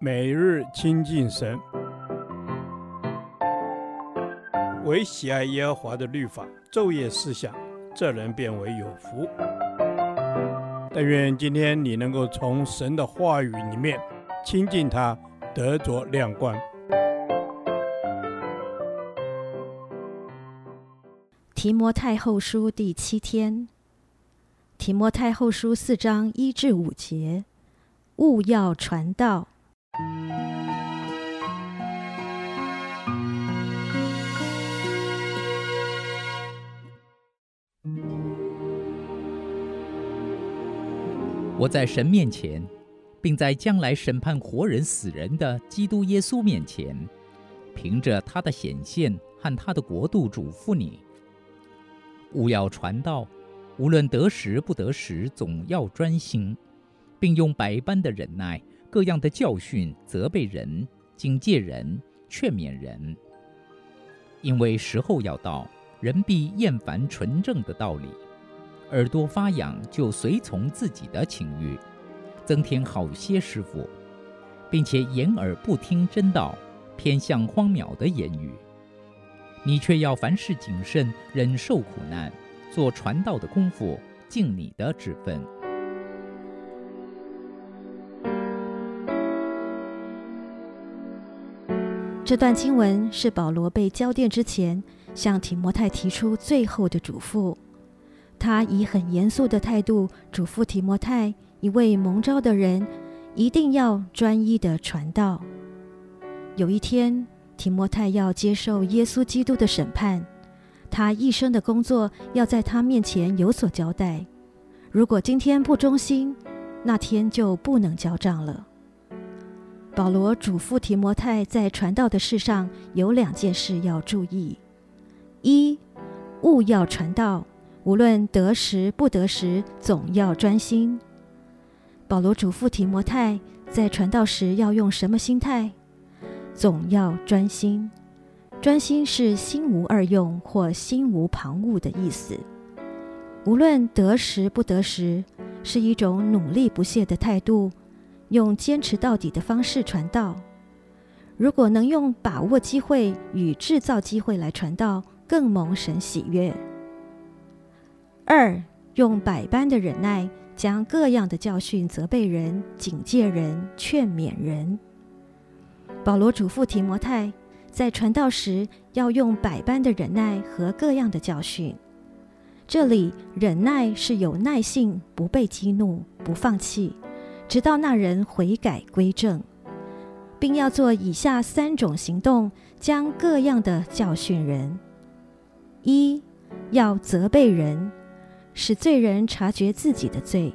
每日亲近神，唯喜爱耶和华的律法，昼夜思想，这人便为有福。但愿今天你能够从神的话语里面亲近他，得着亮光。提摩太后书第七天，提摩太后书四章一至五节，务要传道。我在神面前，并在将来审判活人死人的基督耶稣面前，凭着他的显现和他的国度，嘱咐你：勿要传道，无论得时不得时，总要专心，并用百般的忍耐。各样的教训、责备人、警戒人、劝勉人，因为时候要到，人必厌烦纯正的道理，耳朵发痒，就随从自己的情欲，增添好些师傅，并且掩耳不听真道，偏向荒渺的言语。你却要凡事谨慎，忍受苦难，做传道的功夫，尽你的职分。这段经文是保罗被交电之前，向提摩太提出最后的嘱咐。他以很严肃的态度嘱咐提摩太，一位蒙召的人，一定要专一的传道。有一天，提摩太要接受耶稣基督的审判，他一生的工作要在他面前有所交代。如果今天不忠心，那天就不能交账了。保罗嘱咐提摩太，在传道的事上有两件事要注意：一，务要传道，无论得时不得时，总要专心。保罗嘱咐提摩太，在传道时要用什么心态？总要专心。专心是心无二用或心无旁骛的意思。无论得时不得时，是一种努力不懈的态度。用坚持到底的方式传道。如果能用把握机会与制造机会来传道，更蒙神喜悦。二，用百般的忍耐，将各样的教训责备人、警戒人、劝勉人。保罗嘱咐提摩太，在传道时要用百般的忍耐和各样的教训。这里忍耐是有耐性，不被激怒，不放弃。直到那人悔改归正，并要做以下三种行动，将各样的教训人：一要责备人，使罪人察觉自己的罪；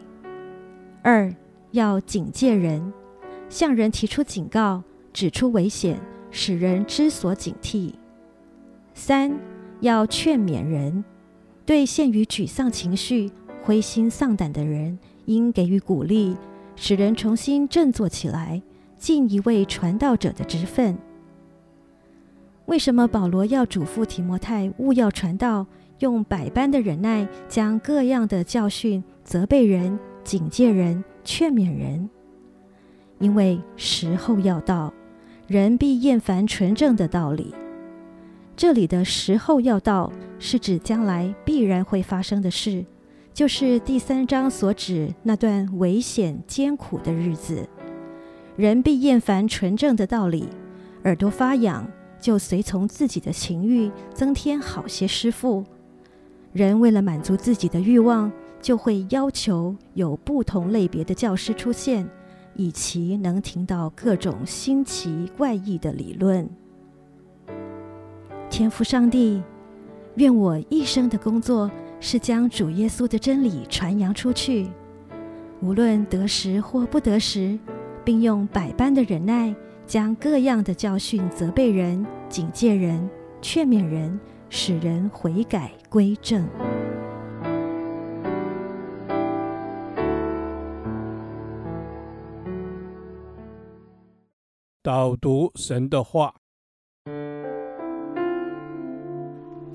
二要警戒人，向人提出警告，指出危险，使人知所警惕；三要劝勉人，对陷于沮丧情绪、灰心丧胆的人，应给予鼓励。使人重新振作起来，尽一位传道者的职分。为什么保罗要嘱咐提摩太勿要传道，用百般的忍耐，将各样的教训责备人、警戒人、劝勉人？因为时候要到，人必厌烦纯正的道理。这里的时候要到，是指将来必然会发生的事。就是第三章所指那段危险艰苦的日子，人必厌烦纯正的道理，耳朵发痒，就随从自己的情欲，增添好些师傅。人为了满足自己的欲望，就会要求有不同类别的教师出现，以其能听到各种新奇怪异的理论。天父上帝，愿我一生的工作。是将主耶稣的真理传扬出去，无论得时或不得时，并用百般的忍耐，将各样的教训责备人、警戒人、劝勉人，使人悔改归正。导读神的话。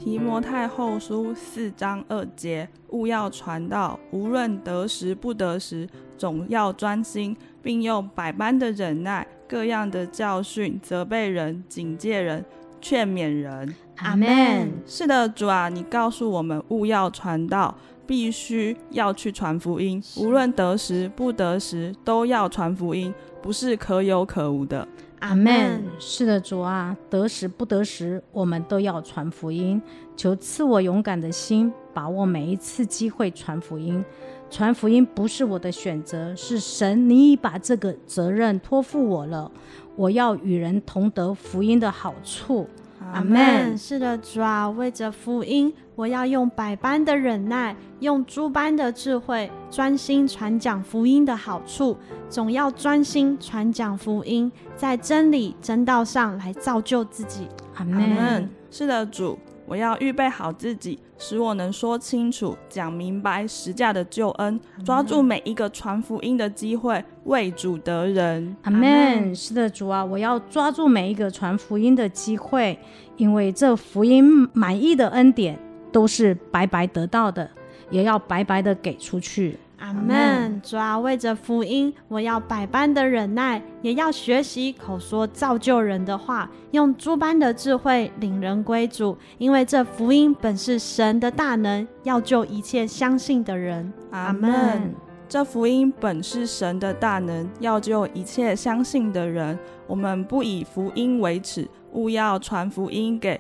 提摩太后书四章二节，务要传道，无论得时不得时，总要专心，并用百般的忍耐，各样的教训，责备人，警戒人，劝勉人。阿门。是的，主啊，你告诉我们，务要传道，必须要去传福音，无论得时不得时，都要传福音，不是可有可无的。阿门。是的，主啊，得时不得时，我们都要传福音。求赐我勇敢的心，把握每一次机会传福音。传福音不是我的选择，是神，你已把这个责任托付我了。我要与人同得福音的好处。阿门。是的，主啊，为着福音，我要用百般的忍耐，用诸般的智慧，专心传讲福音的好处。总要专心传讲福音，在真理真道上来造就自己。阿门。是的，主，我要预备好自己，使我能说清楚、讲明白十架的救恩，抓住每一个传福音的机会，为主得人。阿门。是的，主啊，我要抓住每一个传福音的机会，因为这福音满意的恩典都是白白得到的，也要白白的给出去。阿门。主啊，为着福音，我要百般的忍耐，也要学习口说造就人的话，用诸般的智慧领人归主。因为这福音本是神的大能，要救一切相信的人。阿门。这福音本是神的大能，要救一切相信的人。我们不以福音为耻，务要传福音给。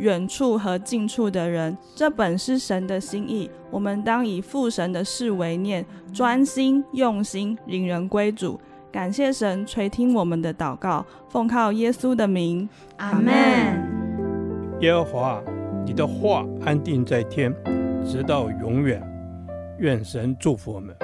远处和近处的人，这本是神的心意。我们当以父神的事为念，专心用心引人归主。感谢神垂听我们的祷告，奉靠耶稣的名，阿门。耶和华，你的话安定在天，直到永远。愿神祝福我们。